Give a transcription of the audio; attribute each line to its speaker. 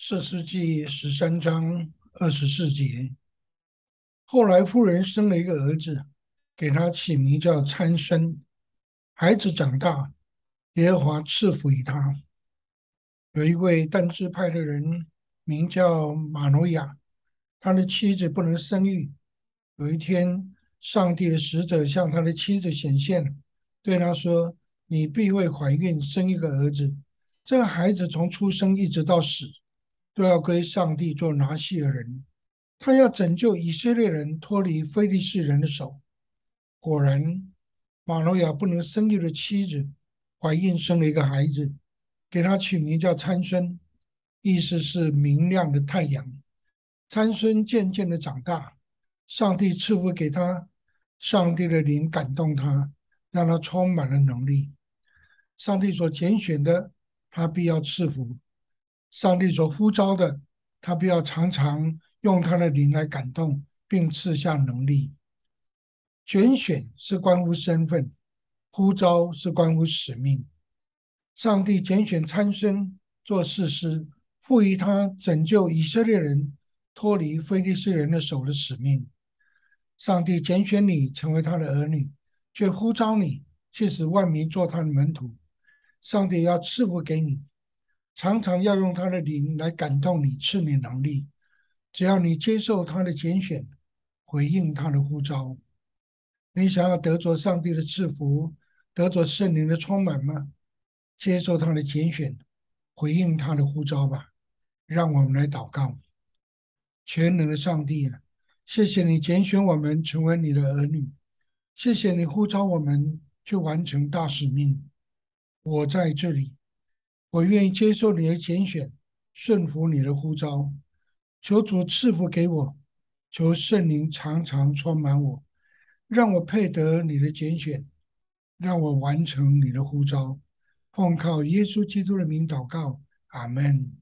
Speaker 1: 四世纪十三章二十四节。后来夫人生了一个儿子，给他起名叫参孙。孩子长大，耶和华赐福于他。有一位但支派的人，名叫马诺亚，他的妻子不能生育。有一天，上帝的使者向他的妻子显现，对他说：“你必会怀孕，生一个儿子。这个孩子从出生一直到死。”都要归上帝做拿西尔人，他要拯救以色列人脱离非利士人的手。果然，马诺亚不能生育的妻子怀孕生了一个孩子，给他取名叫参孙，意思是明亮的太阳。参孙渐渐的长大，上帝赐福给他，上帝的灵感动他，让他充满了能力。上帝所拣选的，他必要赐福。上帝所呼召的，他必要常常用他的灵来感动，并赐下能力。拣选是关乎身份，呼召是关乎使命。上帝拣选参孙做士师，赋予他拯救以色列人脱离非利士人的手的使命。上帝拣选你成为他的儿女，却呼召你去使万民做他的门徒。上帝要赐福给你。常常要用他的灵来感动你，赐你能力。只要你接受他的拣选，回应他的呼召，你想要得着上帝的赐福，得着圣灵的充满吗？接受他的拣选，回应他的呼召吧。让我们来祷告：全能的上帝啊，谢谢你拣选我们成为你的儿女，谢谢你呼召我们去完成大使命。我在这里。我愿意接受你的拣选，顺服你的呼召，求主赐福给我，求圣灵常常充满我，让我配得你的拣选，让我完成你的呼召。奉靠耶稣基督的名祷告，阿门。